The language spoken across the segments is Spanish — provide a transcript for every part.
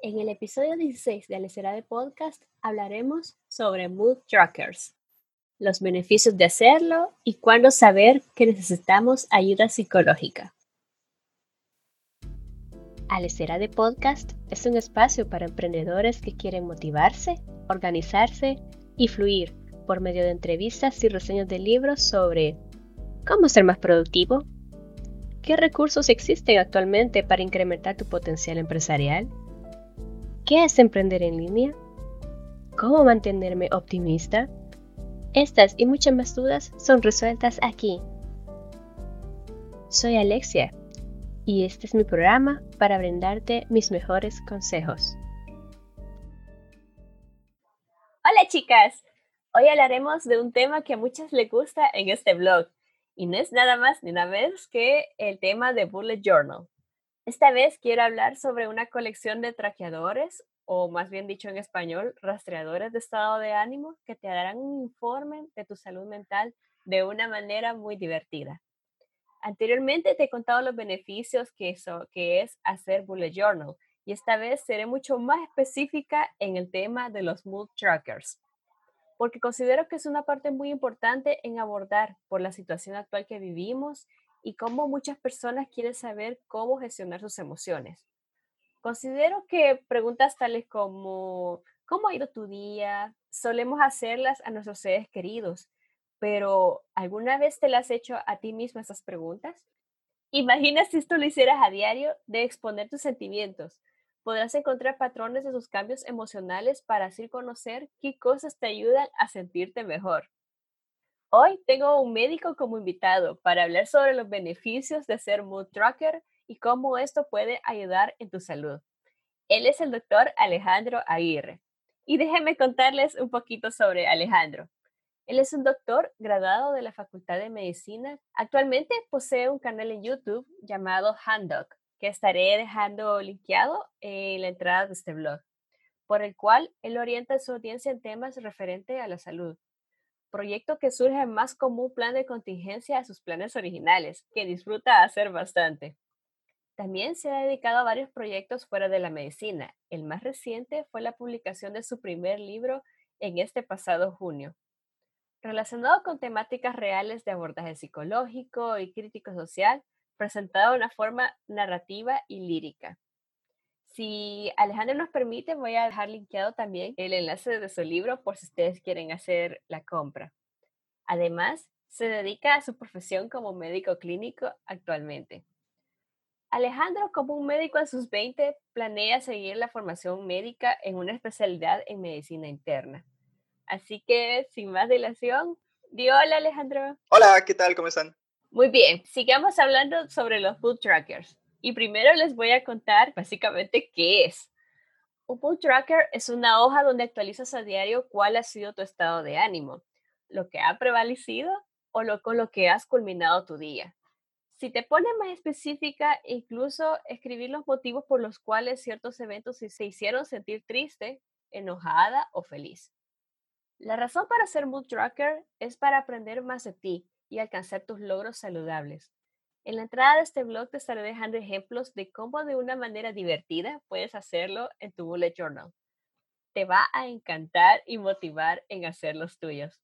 En el episodio 16 de Alecera de Podcast hablaremos sobre Mood Trackers, los beneficios de hacerlo y cuándo saber que necesitamos ayuda psicológica. Alecera de Podcast es un espacio para emprendedores que quieren motivarse, organizarse y fluir por medio de entrevistas y reseñas de libros sobre cómo ser más productivo, qué recursos existen actualmente para incrementar tu potencial empresarial, ¿Qué es emprender en línea? ¿Cómo mantenerme optimista? Estas y muchas más dudas son resueltas aquí. Soy Alexia y este es mi programa para brindarte mis mejores consejos. Hola chicas, hoy hablaremos de un tema que a muchas les gusta en este blog y no es nada más ni nada menos que el tema de Bullet Journal. Esta vez quiero hablar sobre una colección de traqueadores, o más bien dicho en español, rastreadores de estado de ánimo que te darán un informe de tu salud mental de una manera muy divertida. Anteriormente te he contado los beneficios que, eso, que es hacer bullet journal y esta vez seré mucho más específica en el tema de los mood trackers, porque considero que es una parte muy importante en abordar por la situación actual que vivimos y cómo muchas personas quieren saber cómo gestionar sus emociones. Considero que preguntas tales como ¿cómo ha ido tu día? Solemos hacerlas a nuestros seres queridos, pero ¿alguna vez te las has hecho a ti mismo esas preguntas? Imagina si esto lo hicieras a diario de exponer tus sentimientos. Podrás encontrar patrones de sus cambios emocionales para así conocer qué cosas te ayudan a sentirte mejor. Hoy tengo un médico como invitado para hablar sobre los beneficios de ser mood tracker y cómo esto puede ayudar en tu salud. Él es el doctor Alejandro Aguirre. Y déjenme contarles un poquito sobre Alejandro. Él es un doctor graduado de la Facultad de Medicina. Actualmente posee un canal en YouTube llamado HandDoc, que estaré dejando linkeado en la entrada de este blog, por el cual él orienta a su audiencia en temas referentes a la salud proyecto que surge más como un plan de contingencia a sus planes originales, que disfruta hacer bastante. También se ha dedicado a varios proyectos fuera de la medicina. El más reciente fue la publicación de su primer libro en este pasado junio, relacionado con temáticas reales de abordaje psicológico y crítico social, presentado de una forma narrativa y lírica. Si Alejandro nos permite, voy a dejar linkeado también el enlace de su libro por si ustedes quieren hacer la compra. Además, se dedica a su profesión como médico clínico actualmente. Alejandro, como un médico en sus 20, planea seguir la formación médica en una especialidad en medicina interna. Así que, sin más dilación, di hola Alejandro. Hola, ¿qué tal? ¿Cómo están? Muy bien, sigamos hablando sobre los food trackers. Y primero les voy a contar básicamente qué es. Un mood tracker es una hoja donde actualizas a diario cuál ha sido tu estado de ánimo, lo que ha prevalecido o lo con lo que has culminado tu día. Si te pones más específica, incluso escribir los motivos por los cuales ciertos eventos se hicieron sentir triste, enojada o feliz. La razón para ser mood tracker es para aprender más de ti y alcanzar tus logros saludables. En la entrada de este blog te estaré dejando ejemplos de cómo de una manera divertida puedes hacerlo en tu bullet journal. Te va a encantar y motivar en hacer los tuyos.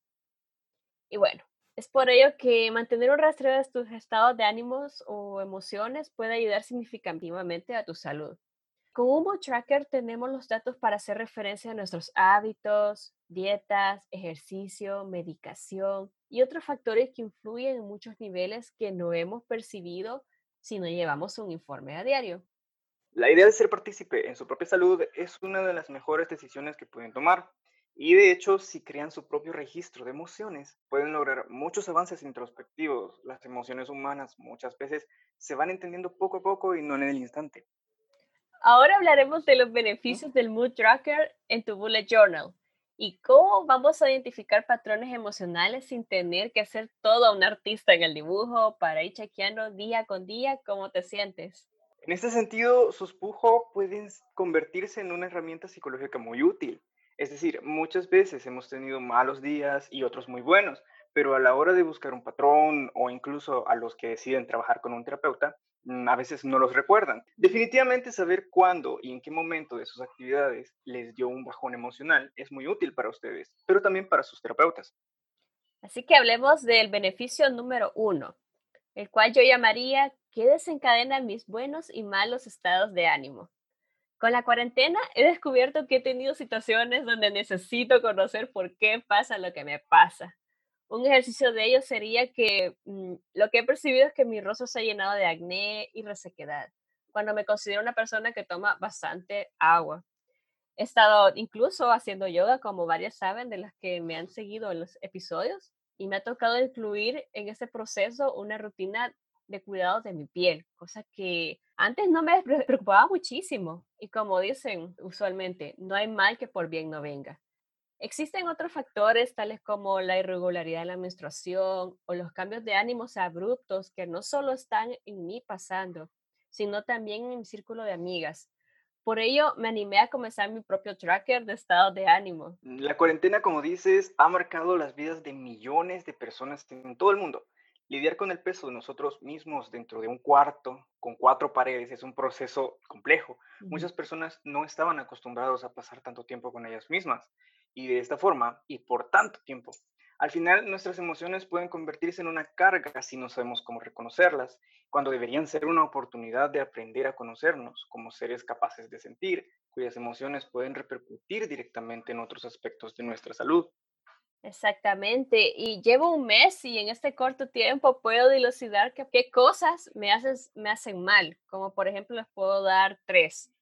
Y bueno, es por ello que mantener un rastreo de tus estados de ánimos o emociones puede ayudar significativamente a tu salud. Con Humo Tracker tenemos los datos para hacer referencia a nuestros hábitos, dietas, ejercicio, medicación y otros factores que influyen en muchos niveles que no hemos percibido si no llevamos un informe a diario. La idea de ser partícipe en su propia salud es una de las mejores decisiones que pueden tomar. Y de hecho, si crean su propio registro de emociones, pueden lograr muchos avances introspectivos. Las emociones humanas muchas veces se van entendiendo poco a poco y no en el instante. Ahora hablaremos de los beneficios del Mood Tracker en tu Bullet Journal y cómo vamos a identificar patrones emocionales sin tener que ser todo un artista en el dibujo para ir chequeando día con día cómo te sientes. En este sentido, sus pujos pueden convertirse en una herramienta psicológica muy útil. Es decir, muchas veces hemos tenido malos días y otros muy buenos, pero a la hora de buscar un patrón o incluso a los que deciden trabajar con un terapeuta, a veces no los recuerdan. Definitivamente saber cuándo y en qué momento de sus actividades les dio un bajón emocional es muy útil para ustedes, pero también para sus terapeutas. Así que hablemos del beneficio número uno, el cual yo llamaría ¿qué desencadena mis buenos y malos estados de ánimo? Con la cuarentena he descubierto que he tenido situaciones donde necesito conocer por qué pasa lo que me pasa. Un ejercicio de ello sería que mm, lo que he percibido es que mi rostro se ha llenado de acné y resequedad, cuando me considero una persona que toma bastante agua. He estado incluso haciendo yoga, como varias saben, de las que me han seguido en los episodios, y me ha tocado incluir en ese proceso una rutina de cuidado de mi piel, cosa que antes no me preocupaba muchísimo. Y como dicen usualmente, no hay mal que por bien no venga. Existen otros factores tales como la irregularidad de la menstruación o los cambios de ánimos abruptos que no solo están en mí pasando, sino también en mi círculo de amigas. Por ello, me animé a comenzar mi propio tracker de estado de ánimo. La cuarentena, como dices, ha marcado las vidas de millones de personas en todo el mundo. Lidiar con el peso de nosotros mismos dentro de un cuarto con cuatro paredes es un proceso complejo. Muchas personas no estaban acostumbrados a pasar tanto tiempo con ellas mismas y de esta forma y por tanto tiempo. Al final, nuestras emociones pueden convertirse en una carga si no sabemos cómo reconocerlas, cuando deberían ser una oportunidad de aprender a conocernos como seres capaces de sentir, cuyas emociones pueden repercutir directamente en otros aspectos de nuestra salud. Exactamente, y llevo un mes y en este corto tiempo puedo dilucidar qué cosas me, me hacen mal, como por ejemplo les puedo dar tres.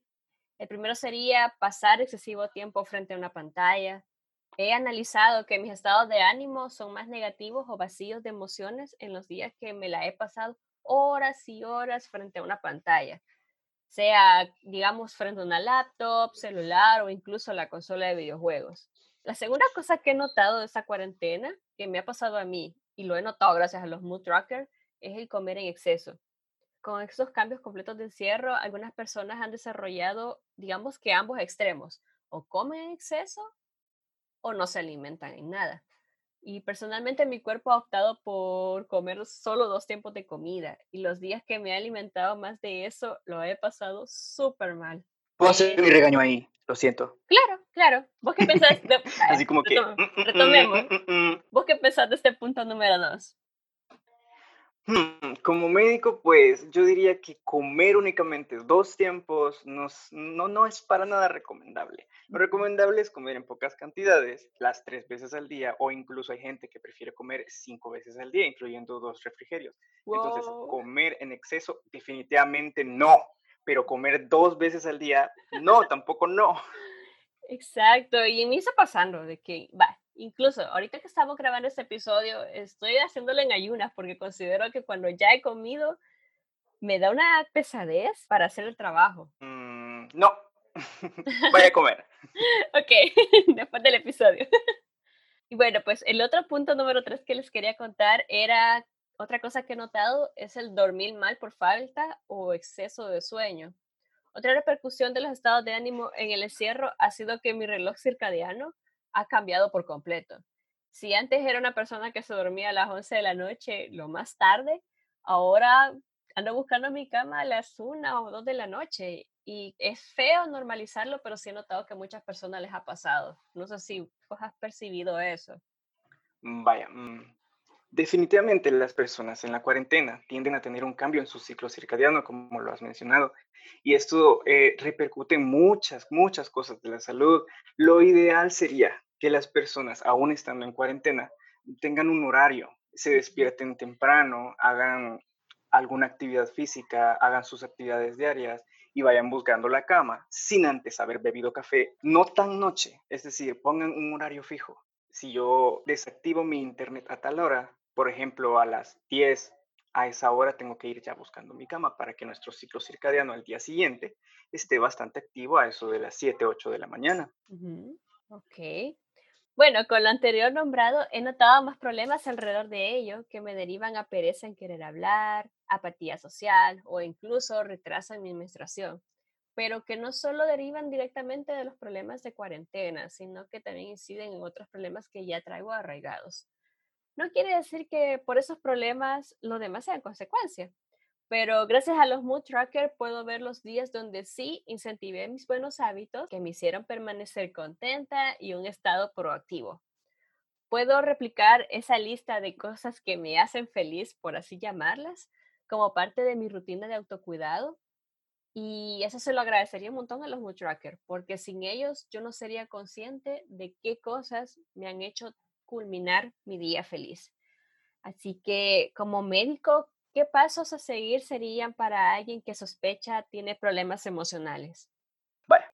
El primero sería pasar excesivo tiempo frente a una pantalla. He analizado que mis estados de ánimo son más negativos o vacíos de emociones en los días que me la he pasado horas y horas frente a una pantalla, sea, digamos, frente a una laptop, celular o incluso la consola de videojuegos. La segunda cosa que he notado de esta cuarentena, que me ha pasado a mí, y lo he notado gracias a los mood trackers, es el comer en exceso con estos cambios completos de encierro, algunas personas han desarrollado, digamos que ambos extremos, o comen en exceso o no se alimentan en nada. Y personalmente mi cuerpo ha optado por comer solo dos tiempos de comida y los días que me he alimentado más de eso lo he pasado súper mal. Puedo hacer mi regaño ahí, lo siento. Claro, claro. ¿Vos qué pensás? Así como que... Mm, mm, retomemos. Mm, ¿Vos qué pensás de este punto número dos? Hmm, como médico, pues yo diría que comer únicamente dos tiempos no, no es para nada recomendable. Lo recomendable es comer en pocas cantidades, las tres veces al día, o incluso hay gente que prefiere comer cinco veces al día, incluyendo dos refrigerios. Entonces, comer en exceso, definitivamente no, pero comer dos veces al día, no, tampoco no. Exacto, y me está pasando de que, va, incluso ahorita que estamos grabando este episodio, estoy haciéndolo en ayunas porque considero que cuando ya he comido, me da una pesadez para hacer el trabajo. Mm, no, voy a comer. ok, después del episodio. y bueno, pues el otro punto número tres que les quería contar era otra cosa que he notado es el dormir mal por falta o exceso de sueño. Otra repercusión de los estados de ánimo en el encierro ha sido que mi reloj circadiano ha cambiado por completo. Si antes era una persona que se dormía a las 11 de la noche, lo más tarde, ahora ando buscando mi cama a las 1 o 2 de la noche. Y es feo normalizarlo, pero sí he notado que muchas personas les ha pasado. No sé si vos has percibido eso. Mm, vaya, mm, definitivamente las personas en la cuarentena tienden a tener un cambio en su ciclo circadiano, como lo has mencionado, y esto eh, repercute en muchas, muchas cosas de la salud. Lo ideal sería que las personas, aún estando en cuarentena, tengan un horario, se despierten temprano, hagan alguna actividad física, hagan sus actividades diarias y vayan buscando la cama sin antes haber bebido café, no tan noche, es decir, pongan un horario fijo. Si yo desactivo mi internet a tal hora, por ejemplo, a las 10 a esa hora tengo que ir ya buscando mi cama para que nuestro ciclo circadiano al día siguiente esté bastante activo a eso de las 7, 8 de la mañana. Ok. Bueno, con lo anterior nombrado, he notado más problemas alrededor de ello que me derivan a pereza en querer hablar, apatía social o incluso retraso en mi menstruación, pero que no solo derivan directamente de los problemas de cuarentena, sino que también inciden en otros problemas que ya traigo arraigados. No quiere decir que por esos problemas lo demás sean consecuencia, pero gracias a los Mood Tracker puedo ver los días donde sí incentivé mis buenos hábitos que me hicieron permanecer contenta y un estado proactivo. Puedo replicar esa lista de cosas que me hacen feliz, por así llamarlas, como parte de mi rutina de autocuidado. Y eso se lo agradecería un montón a los Mood Tracker, porque sin ellos yo no sería consciente de qué cosas me han hecho culminar mi día feliz. Así que como médico, ¿Qué pasos a seguir serían para alguien que sospecha tiene problemas emocionales?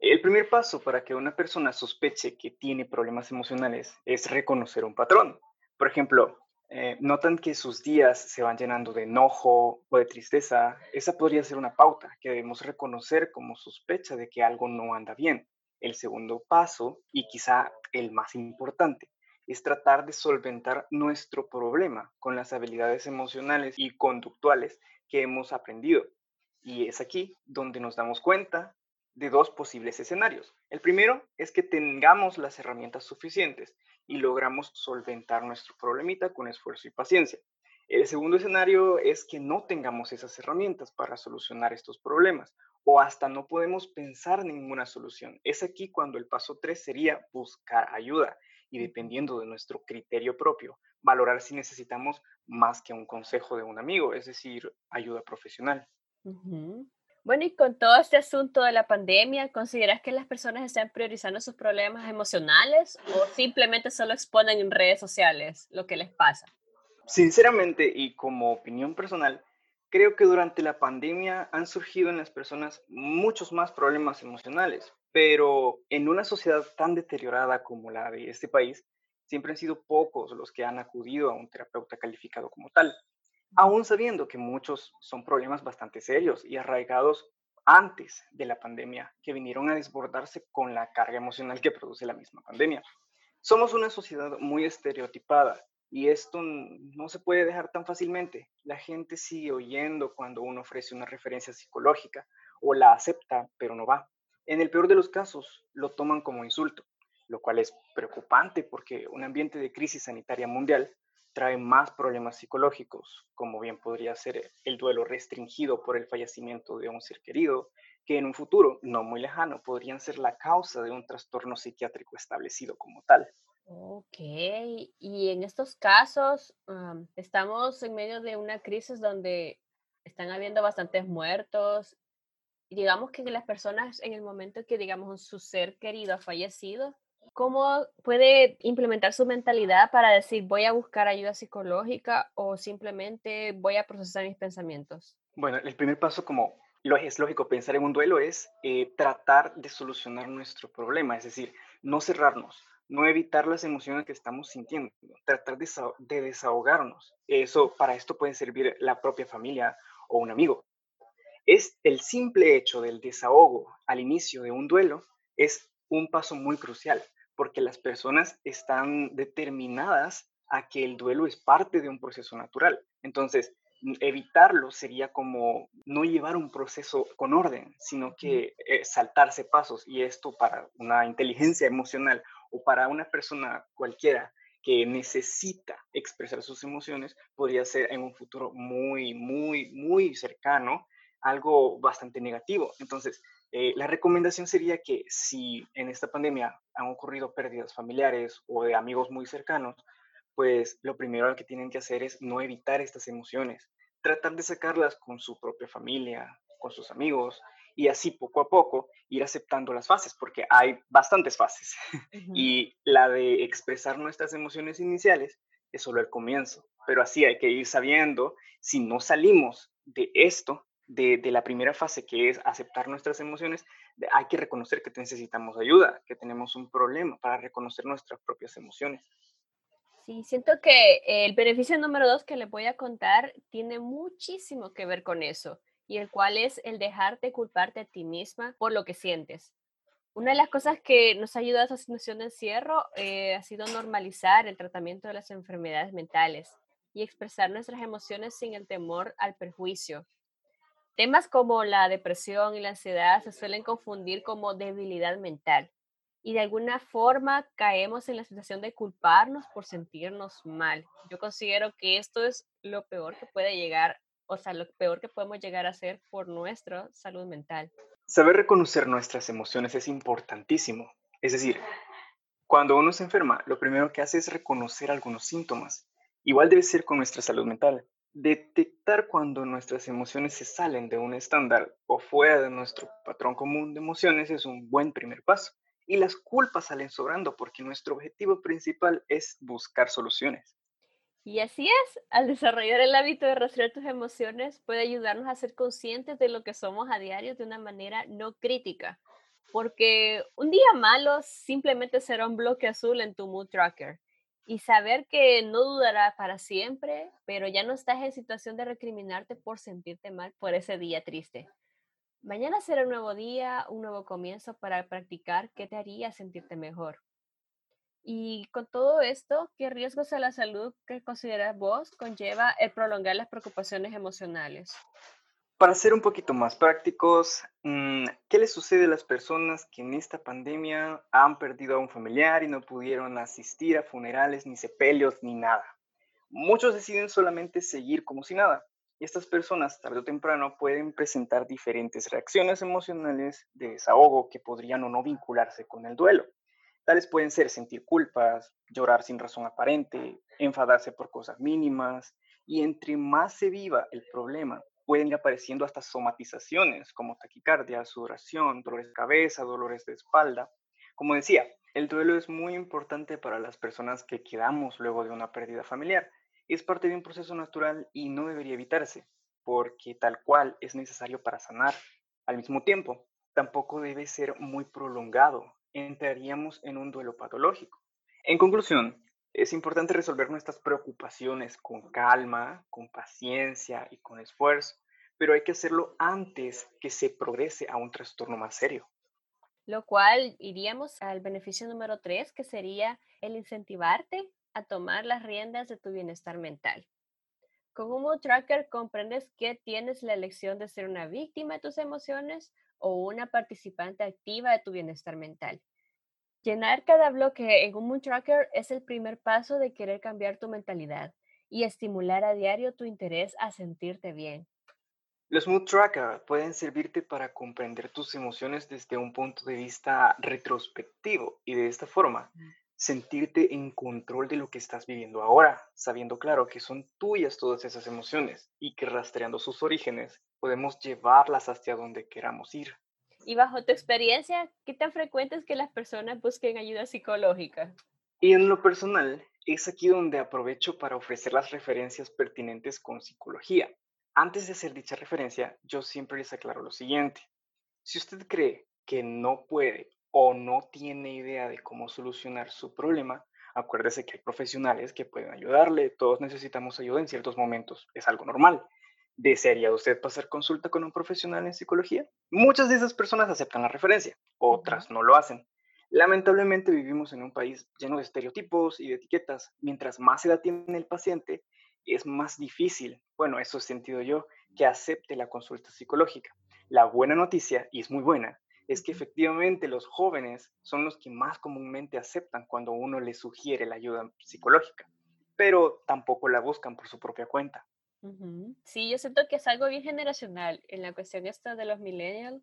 El primer paso para que una persona sospeche que tiene problemas emocionales es reconocer un patrón. Por ejemplo, eh, notan que sus días se van llenando de enojo o de tristeza. Esa podría ser una pauta que debemos reconocer como sospecha de que algo no anda bien. El segundo paso, y quizá el más importante, es tratar de solventar nuestro problema con las habilidades emocionales y conductuales que hemos aprendido. Y es aquí donde nos damos cuenta de dos posibles escenarios. El primero es que tengamos las herramientas suficientes y logramos solventar nuestro problemita con esfuerzo y paciencia. El segundo escenario es que no tengamos esas herramientas para solucionar estos problemas o hasta no podemos pensar ninguna solución. Es aquí cuando el paso 3 sería buscar ayuda y dependiendo de nuestro criterio propio, valorar si necesitamos más que un consejo de un amigo, es decir, ayuda profesional. Bueno, y con todo este asunto de la pandemia, ¿consideras que las personas están priorizando sus problemas emocionales o simplemente solo exponen en redes sociales lo que les pasa? Sinceramente y como opinión personal, creo que durante la pandemia han surgido en las personas muchos más problemas emocionales, pero en una sociedad tan deteriorada como la de este país, siempre han sido pocos los que han acudido a un terapeuta calificado como tal, aún sabiendo que muchos son problemas bastante serios y arraigados antes de la pandemia, que vinieron a desbordarse con la carga emocional que produce la misma pandemia. Somos una sociedad muy estereotipada y esto no se puede dejar tan fácilmente. La gente sigue oyendo cuando uno ofrece una referencia psicológica o la acepta, pero no va. En el peor de los casos, lo toman como insulto, lo cual es preocupante porque un ambiente de crisis sanitaria mundial trae más problemas psicológicos, como bien podría ser el duelo restringido por el fallecimiento de un ser querido, que en un futuro no muy lejano podrían ser la causa de un trastorno psiquiátrico establecido como tal. Ok, y en estos casos estamos en medio de una crisis donde están habiendo bastantes muertos digamos que las personas en el momento que, digamos, su ser querido ha fallecido, ¿cómo puede implementar su mentalidad para decir voy a buscar ayuda psicológica o simplemente voy a procesar mis pensamientos? Bueno, el primer paso, como lo es lógico pensar en un duelo, es eh, tratar de solucionar nuestro problema, es decir, no cerrarnos, no evitar las emociones que estamos sintiendo, tratar de, de desahogarnos. Eso, para esto puede servir la propia familia o un amigo. Es el simple hecho del desahogo al inicio de un duelo es un paso muy crucial, porque las personas están determinadas a que el duelo es parte de un proceso natural. Entonces, evitarlo sería como no llevar un proceso con orden, sino que eh, saltarse pasos. Y esto para una inteligencia emocional o para una persona cualquiera que necesita expresar sus emociones, podría ser en un futuro muy, muy, muy cercano algo bastante negativo. Entonces, eh, la recomendación sería que si en esta pandemia han ocurrido pérdidas familiares o de amigos muy cercanos, pues lo primero que tienen que hacer es no evitar estas emociones, tratar de sacarlas con su propia familia, con sus amigos, y así poco a poco ir aceptando las fases, porque hay bastantes fases. Y la de expresar nuestras emociones iniciales es solo el comienzo, pero así hay que ir sabiendo si no salimos de esto, de, la primera fase, que es aceptar nuestras emociones, hay que reconocer que necesitamos ayuda, que tenemos un problema para reconocer nuestras propias emociones. Sí, siento que el beneficio número dos que les voy a contar tiene muchísimo que ver con eso, y el cual es el dejarte culparte a ti misma por lo que sientes. Una de las cosas que nos ha ayudado a esa situación de encierro eh, ha sido normalizar el tratamiento de las enfermedades mentales y expresar nuestras emociones sin el temor al perjuicio. Temas como la depresión y la ansiedad se suelen confundir como debilidad mental y de alguna forma caemos en la situación de culparnos por sentirnos mal. Yo considero que esto es lo peor que puede llegar o sea, lo peor que podemos llegar a hacer por nuestra salud mental. Saber reconocer nuestras emociones es importantísimo. Es decir, cuando uno se enferma, lo primero que hace es reconocer algunos síntomas. Igual debe ser con nuestra salud mental. Detectar cuando nuestras emociones se salen de un estándar o fuera de nuestro patrón común de emociones es un buen primer paso. Y las culpas salen sobrando porque nuestro objetivo principal es buscar soluciones. Y así es, al desarrollar el hábito de rastrear tus emociones puede ayudarnos a ser conscientes de lo que somos a diario de una manera no crítica. Porque un día malo simplemente será un bloque azul en tu mood tracker. Y saber que no dudará para siempre, pero ya no estás en situación de recriminarte por sentirte mal por ese día triste. Mañana será un nuevo día, un nuevo comienzo para practicar qué te haría sentirte mejor. Y con todo esto, ¿qué riesgos a la salud que consideras vos conlleva el prolongar las preocupaciones emocionales? Para ser un poquito más prácticos, mm, ¿qué les sucede a las personas que en esta pandemia han perdido a un familiar y no pudieron asistir a funerales, ni sepelios, ni nada? Muchos deciden solamente seguir como si nada. Y estas personas, tarde o temprano, pueden presentar diferentes reacciones emocionales de desahogo que podrían o no vincularse con el duelo. Tales pueden ser sentir culpas, llorar sin razón aparente, enfadarse por cosas mínimas, y entre más se viva el problema, pueden ir apareciendo hasta somatizaciones como taquicardia, sudoración, dolores de cabeza, dolores de espalda. Como decía, el duelo es muy importante para las personas que quedamos luego de una pérdida familiar. Es parte de un proceso natural y no debería evitarse, porque tal cual es necesario para sanar. Al mismo tiempo, tampoco debe ser muy prolongado, entraríamos en un duelo patológico. En conclusión, es importante resolver nuestras preocupaciones con calma, con paciencia y con esfuerzo, pero hay que hacerlo antes que se progrese a un trastorno más serio. Lo cual iríamos al beneficio número tres, que sería el incentivarte a tomar las riendas de tu bienestar mental. Con un mood tracker comprendes que tienes la elección de ser una víctima de tus emociones o una participante activa de tu bienestar mental. Llenar cada bloque en un Mood Tracker es el primer paso de querer cambiar tu mentalidad y estimular a diario tu interés a sentirte bien. Los Mood Tracker pueden servirte para comprender tus emociones desde un punto de vista retrospectivo y de esta forma sentirte en control de lo que estás viviendo ahora, sabiendo claro que son tuyas todas esas emociones y que rastreando sus orígenes podemos llevarlas hacia donde queramos ir. Y bajo tu experiencia, ¿qué tan frecuente es que las personas busquen ayuda psicológica? Y en lo personal, es aquí donde aprovecho para ofrecer las referencias pertinentes con psicología. Antes de hacer dicha referencia, yo siempre les aclaro lo siguiente. Si usted cree que no puede o no tiene idea de cómo solucionar su problema, acuérdese que hay profesionales que pueden ayudarle. Todos necesitamos ayuda en ciertos momentos. Es algo normal. ¿Desearía usted pasar consulta con un profesional en psicología? Muchas de esas personas aceptan la referencia, otras no lo hacen. Lamentablemente vivimos en un país lleno de estereotipos y de etiquetas. Mientras más edad tiene el paciente, es más difícil, bueno, eso he sentido yo, que acepte la consulta psicológica. La buena noticia, y es muy buena, es que efectivamente los jóvenes son los que más comúnmente aceptan cuando uno les sugiere la ayuda psicológica, pero tampoco la buscan por su propia cuenta. Sí, yo siento que es algo bien generacional en la cuestión esta de los millennials.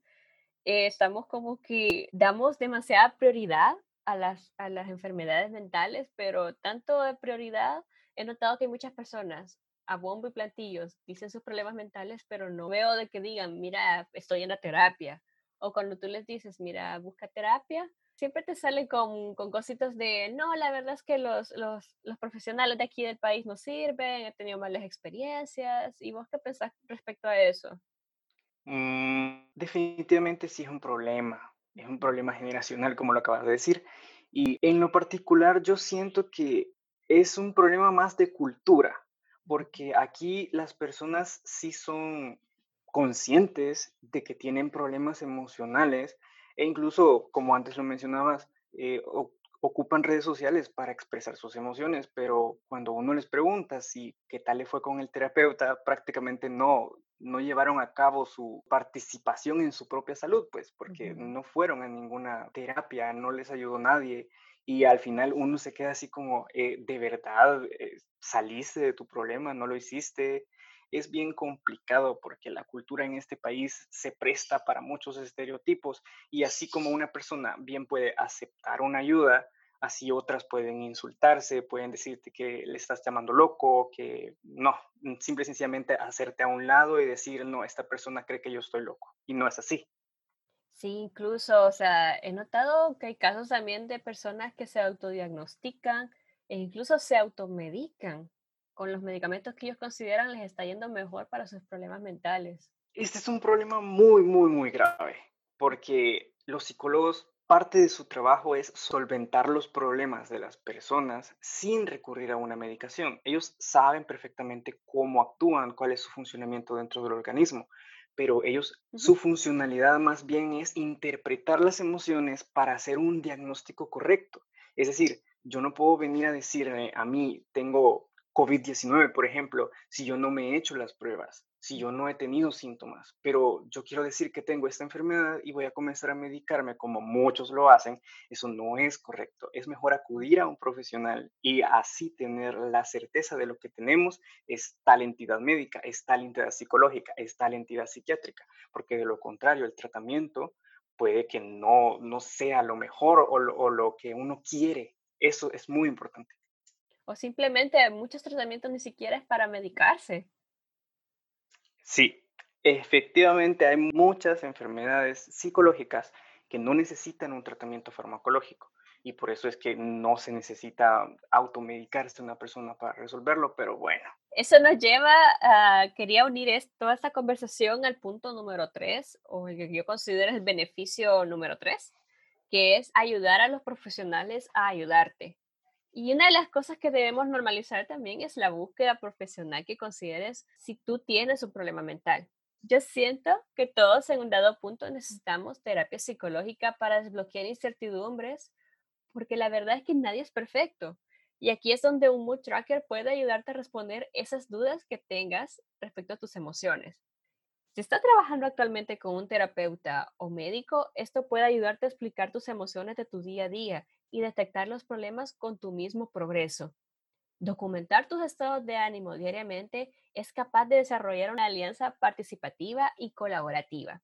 Eh, estamos como que damos demasiada prioridad a las, a las enfermedades mentales, pero tanto de prioridad, he notado que muchas personas a bombo y plantillos dicen sus problemas mentales, pero no veo de que digan, mira, estoy en la terapia o cuando tú les dices, mira, busca terapia, siempre te salen con, con cositas de, no, la verdad es que los, los, los, profesionales de aquí del país no sirven, he tenido malas experiencias. ¿Y vos qué pensás respecto a eso? Mm, definitivamente sí es un problema, es un problema generacional, como lo acabas de decir. Y en lo particular yo siento que es un problema más de cultura, porque aquí las personas sí son conscientes de que tienen problemas emocionales e incluso, como antes lo mencionabas, eh, ocupan redes sociales para expresar sus emociones, pero cuando uno les pregunta si qué tal le fue con el terapeuta, prácticamente no, no llevaron a cabo su participación en su propia salud, pues porque no fueron a ninguna terapia, no les ayudó nadie y al final uno se queda así como, eh, ¿de verdad eh, saliste de tu problema? ¿No lo hiciste? Es bien complicado porque la cultura en este país se presta para muchos estereotipos y así como una persona bien puede aceptar una ayuda, así otras pueden insultarse, pueden decirte que le estás llamando loco, que no, simple y sencillamente hacerte a un lado y decir, no, esta persona cree que yo estoy loco y no es así. Sí, incluso, o sea, he notado que hay casos también de personas que se autodiagnostican e incluso se automedican con los medicamentos que ellos consideran les está yendo mejor para sus problemas mentales. Este es un problema muy, muy, muy grave, porque los psicólogos, parte de su trabajo es solventar los problemas de las personas sin recurrir a una medicación. Ellos saben perfectamente cómo actúan, cuál es su funcionamiento dentro del organismo, pero ellos, su funcionalidad más bien es interpretar las emociones para hacer un diagnóstico correcto. Es decir, yo no puedo venir a decirme a mí, tengo COVID-19, por ejemplo, si yo no me he hecho las pruebas, si yo no he tenido síntomas, pero yo quiero decir que tengo esta enfermedad y voy a comenzar a medicarme como muchos lo hacen, eso no es correcto. Es mejor acudir a un profesional y así tener la certeza de lo que tenemos es tal entidad médica, es tal entidad psicológica, es tal entidad psiquiátrica, porque de lo contrario el tratamiento puede que no, no sea lo mejor o o lo que uno quiere. Eso es muy importante. O simplemente muchos tratamientos ni siquiera es para medicarse. Sí, efectivamente hay muchas enfermedades psicológicas que no necesitan un tratamiento farmacológico y por eso es que no se necesita automedicarse una persona para resolverlo, pero bueno. Eso nos lleva a, quería unir toda esta conversación al punto número tres, o el que yo considero el beneficio número tres, que es ayudar a los profesionales a ayudarte. Y una de las cosas que debemos normalizar también es la búsqueda profesional que consideres si tú tienes un problema mental. Yo siento que todos en un dado punto necesitamos terapia psicológica para desbloquear incertidumbres, porque la verdad es que nadie es perfecto. Y aquí es donde un mood tracker puede ayudarte a responder esas dudas que tengas respecto a tus emociones. Si estás trabajando actualmente con un terapeuta o médico, esto puede ayudarte a explicar tus emociones de tu día a día y detectar los problemas con tu mismo progreso. Documentar tus estados de ánimo diariamente es capaz de desarrollar una alianza participativa y colaborativa.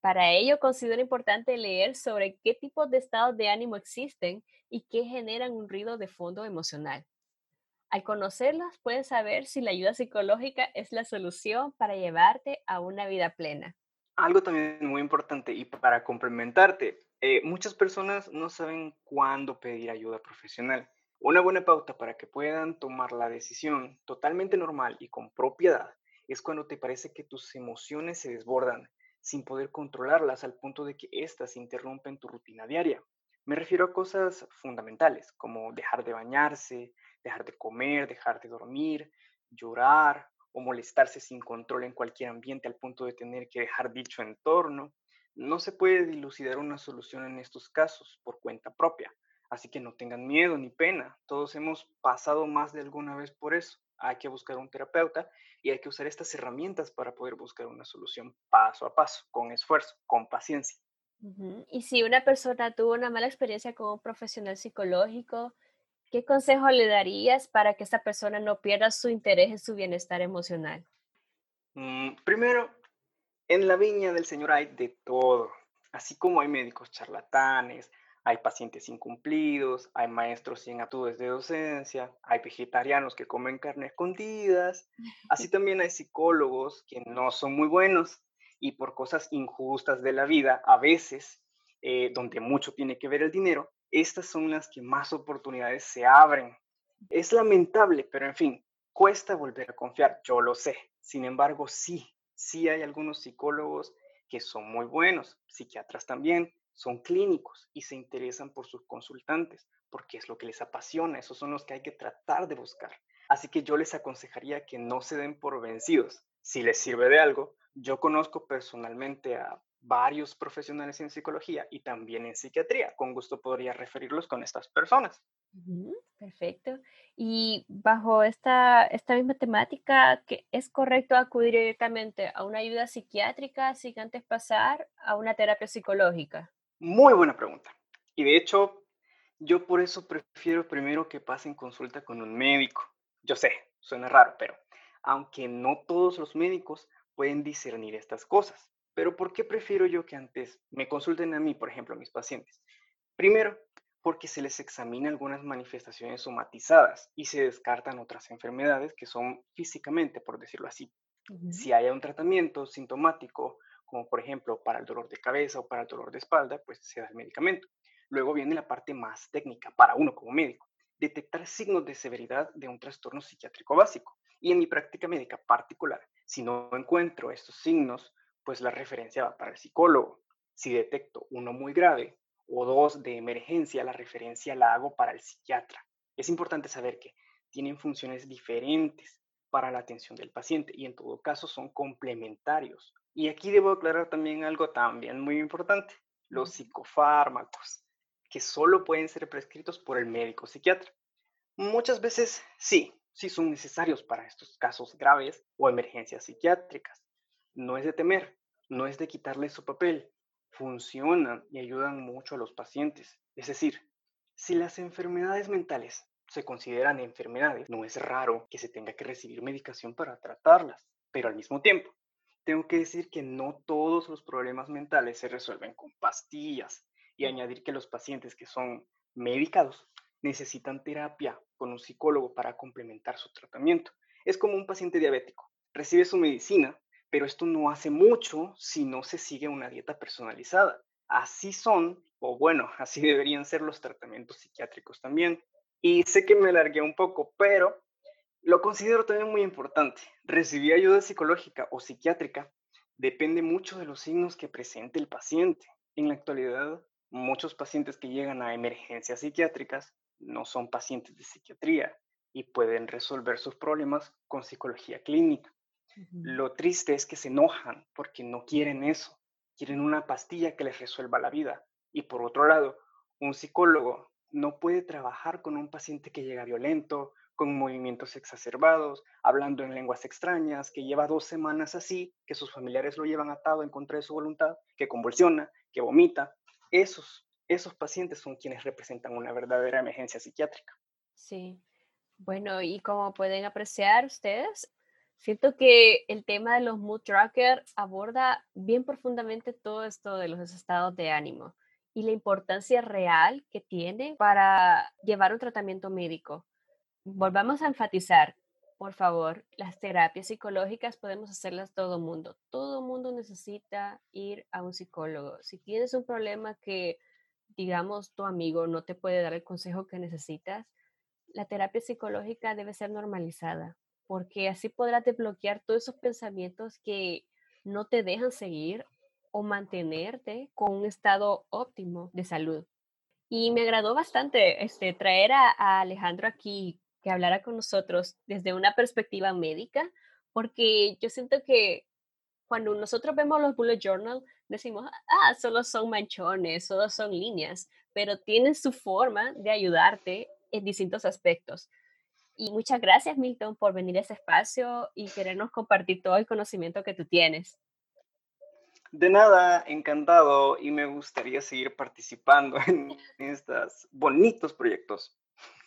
Para ello, considero importante leer sobre qué tipos de estados de ánimo existen y qué generan un ruido de fondo emocional. Al conocerlas, puedes saber si la ayuda psicológica es la solución para llevarte a una vida plena. Algo también muy importante y para complementarte, eh, muchas personas no saben cuándo pedir ayuda profesional. Una buena pauta para que puedan tomar la decisión totalmente normal y con propiedad es cuando te parece que tus emociones se desbordan sin poder controlarlas al punto de que éstas interrumpen tu rutina diaria. Me refiero a cosas fundamentales como dejar de bañarse, dejar de comer, dejar de dormir, llorar o molestarse sin control en cualquier ambiente al punto de tener que dejar dicho entorno, no se puede dilucidar una solución en estos casos por cuenta propia, así que no tengan miedo ni pena. Todos hemos pasado más de alguna vez por eso. Hay que buscar un terapeuta y hay que usar estas herramientas para poder buscar una solución paso a paso, con esfuerzo, con paciencia. Y si una persona tuvo una mala experiencia con un profesional psicológico, ¿qué consejo le darías para que esta persona no pierda su interés en su bienestar emocional? Mm, primero, en la viña del Señor hay de todo, así como hay médicos charlatanes, hay pacientes incumplidos, hay maestros sin actitudes de docencia, hay vegetarianos que comen carne escondidas, así también hay psicólogos que no son muy buenos y por cosas injustas de la vida, a veces, eh, donde mucho tiene que ver el dinero, estas son las que más oportunidades se abren. Es lamentable, pero en fin, cuesta volver a confiar, yo lo sé. Sin embargo, sí, sí hay algunos psicólogos que son muy buenos, psiquiatras también, son clínicos y se interesan por sus consultantes, porque es lo que les apasiona, esos son los que hay que tratar de buscar. Así que yo les aconsejaría que no se den por vencidos. Si les sirve de algo, yo conozco personalmente a varios profesionales en psicología y también en psiquiatría. Con gusto podría referirlos con estas personas. perfecto. Y bajo esta, esta misma temática, ¿es correcto acudir directamente a una ayuda psiquiátrica sin antes pasar a una terapia psicológica? Muy buena pregunta. Y de hecho, yo por eso prefiero primero que pasen consulta con un médico. Yo sé, suena raro, pero aunque no todos los médicos pueden discernir estas cosas. Pero ¿por qué prefiero yo que antes me consulten a mí, por ejemplo, a mis pacientes? Primero, porque se les examina algunas manifestaciones somatizadas y se descartan otras enfermedades que son físicamente, por decirlo así. Si hay un tratamiento sintomático, como por ejemplo para el dolor de cabeza o para el dolor de espalda, pues se da el medicamento. Luego viene la parte más técnica para uno como médico, detectar signos de severidad de un trastorno psiquiátrico básico. Y en mi práctica médica particular, si no encuentro estos signos, pues la referencia va para el psicólogo. Si detecto uno muy grave o dos de emergencia, la referencia la hago para el psiquiatra. Es importante saber que tienen funciones diferentes para la atención del paciente y en todo caso son complementarios. Y aquí debo aclarar también algo también muy importante, los psicofármacos, que solo pueden ser prescritos por el médico psiquiatra. Muchas veces sí, sí son necesarios para estos casos graves o emergencias psiquiátricas. No es de temer, no es de quitarle su papel, funcionan y ayudan mucho a los pacientes. Es decir, si las enfermedades mentales se consideran enfermedades, no es raro que se tenga que recibir medicación para tratarlas, pero al mismo tiempo, tengo que decir que no todos los problemas mentales se resuelven con pastillas y añadir que los pacientes que son medicados necesitan terapia con un psicólogo para complementar su tratamiento. Es como un paciente diabético, recibe su medicina, pero esto no hace mucho si no se sigue una dieta personalizada. Así son, o bueno, así deberían ser los tratamientos psiquiátricos también. Y sé que me alargué un poco, pero lo considero también muy importante. Recibir ayuda psicológica o psiquiátrica depende mucho de los signos que presente el paciente. En la actualidad, muchos pacientes que llegan a emergencias psiquiátricas no son pacientes de psiquiatría y pueden resolver sus problemas con psicología clínica. Lo triste es que se enojan porque no quieren eso, quieren una pastilla que les resuelva la vida. Y por otro lado, un psicólogo no puede trabajar con un paciente que llega violento, con movimientos exacerbados, hablando en lenguas extrañas, que lleva dos semanas así, que sus familiares lo llevan atado en contra de su voluntad, que convulsiona, que vomita. Esos, esos pacientes son quienes representan una verdadera emergencia psiquiátrica. Sí. Bueno, y como pueden apreciar ustedes, Siento que el tema de los mood tracker aborda bien profundamente todo esto de los estados de ánimo y la importancia real que tiene para llevar un tratamiento médico. Volvamos a enfatizar, por favor, las terapias psicológicas podemos hacerlas todo mundo. Todo mundo necesita ir a un psicólogo. Si tienes un problema que, digamos, tu amigo no te puede dar el consejo que necesitas, la terapia psicológica debe ser normalizada porque así podrás desbloquear todos esos pensamientos que no te dejan seguir o mantenerte con un estado óptimo de salud. Y me agradó bastante este, traer a, Alejandro aquí que hablara con nosotros desde una perspectiva médica, porque yo siento que cuando nosotros vemos los bullet journal, decimos, ah, solo son manchones, solo son líneas, pero tienen su forma de ayudarte en distintos aspectos. Y muchas gracias, Milton, por venir a ese espacio y querernos compartir todo el conocimiento que tú tienes. De nada, encantado y me gustaría seguir participando en estos bonitos proyectos.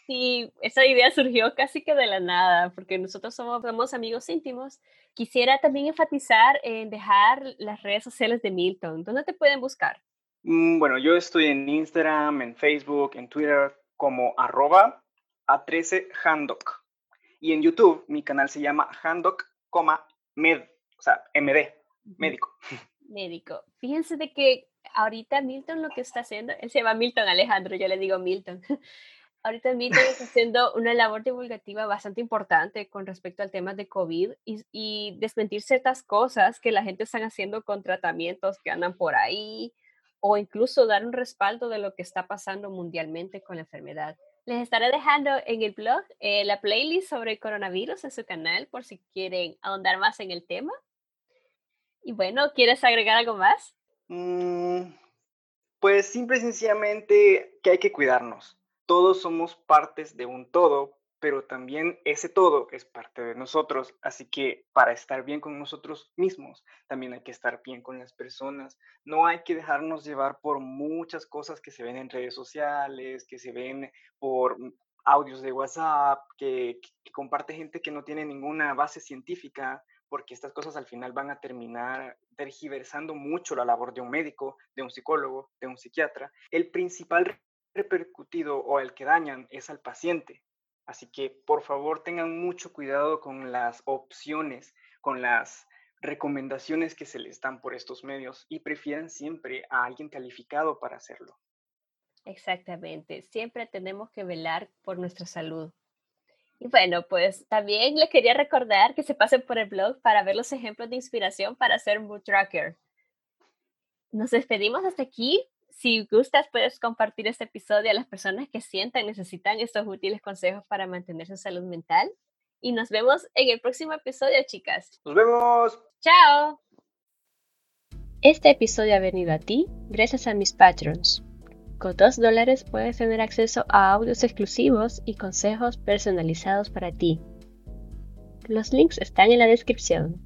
Sí, esa idea surgió casi que de la nada, porque nosotros somos, somos amigos íntimos. Quisiera también enfatizar en dejar las redes sociales de Milton. ¿Dónde te pueden buscar? Mm, bueno, yo estoy en Instagram, en Facebook, en Twitter como arroba a13 Handoc. Y en YouTube mi canal se llama Handoc, med, o sea, MD, médico. Médico. Fíjense de que ahorita Milton lo que está haciendo, él se llama Milton Alejandro, yo le digo Milton. ahorita Milton está haciendo una labor divulgativa bastante importante con respecto al tema de COVID y, y desmentir ciertas cosas que la gente está haciendo con tratamientos que andan por ahí o incluso dar un respaldo de lo que está pasando mundialmente con la enfermedad. Les estaré dejando en el blog eh, la playlist sobre el coronavirus en su canal por si quieren ahondar más en el tema. Y bueno, ¿quieres agregar algo más? Mm, pues simple y sencillamente que hay que cuidarnos. Todos somos partes de un todo, pero también ese todo es parte de nosotros. Así que para estar bien con nosotros mismos, también hay que estar bien con las personas. No hay que dejarnos llevar por muchas cosas que se ven en redes sociales, que se ven por audios de WhatsApp, que, que comparte gente que no tiene ninguna base científica, porque estas cosas al final van a terminar tergiversando mucho la labor de un médico, de un psicólogo, de un psiquiatra. El principal repercutido o el que dañan es al paciente. Así que por favor tengan mucho cuidado con las opciones, con las recomendaciones que se les dan por estos medios y prefieran siempre a alguien calificado para hacerlo. Exactamente, siempre tenemos que velar por nuestra salud. Y bueno, pues también les quería recordar que se pasen por el blog para ver los ejemplos de inspiración para hacer Mood Tracker. Nos despedimos hasta aquí. Si gustas, puedes compartir este episodio a las personas que sientan necesitan estos útiles consejos para mantener su salud mental. Y nos vemos en el próximo episodio, chicas. Nos vemos. Chao. Este episodio ha venido a ti gracias a mis patrons. Con 2 dólares puedes tener acceso a audios exclusivos y consejos personalizados para ti. Los links están en la descripción.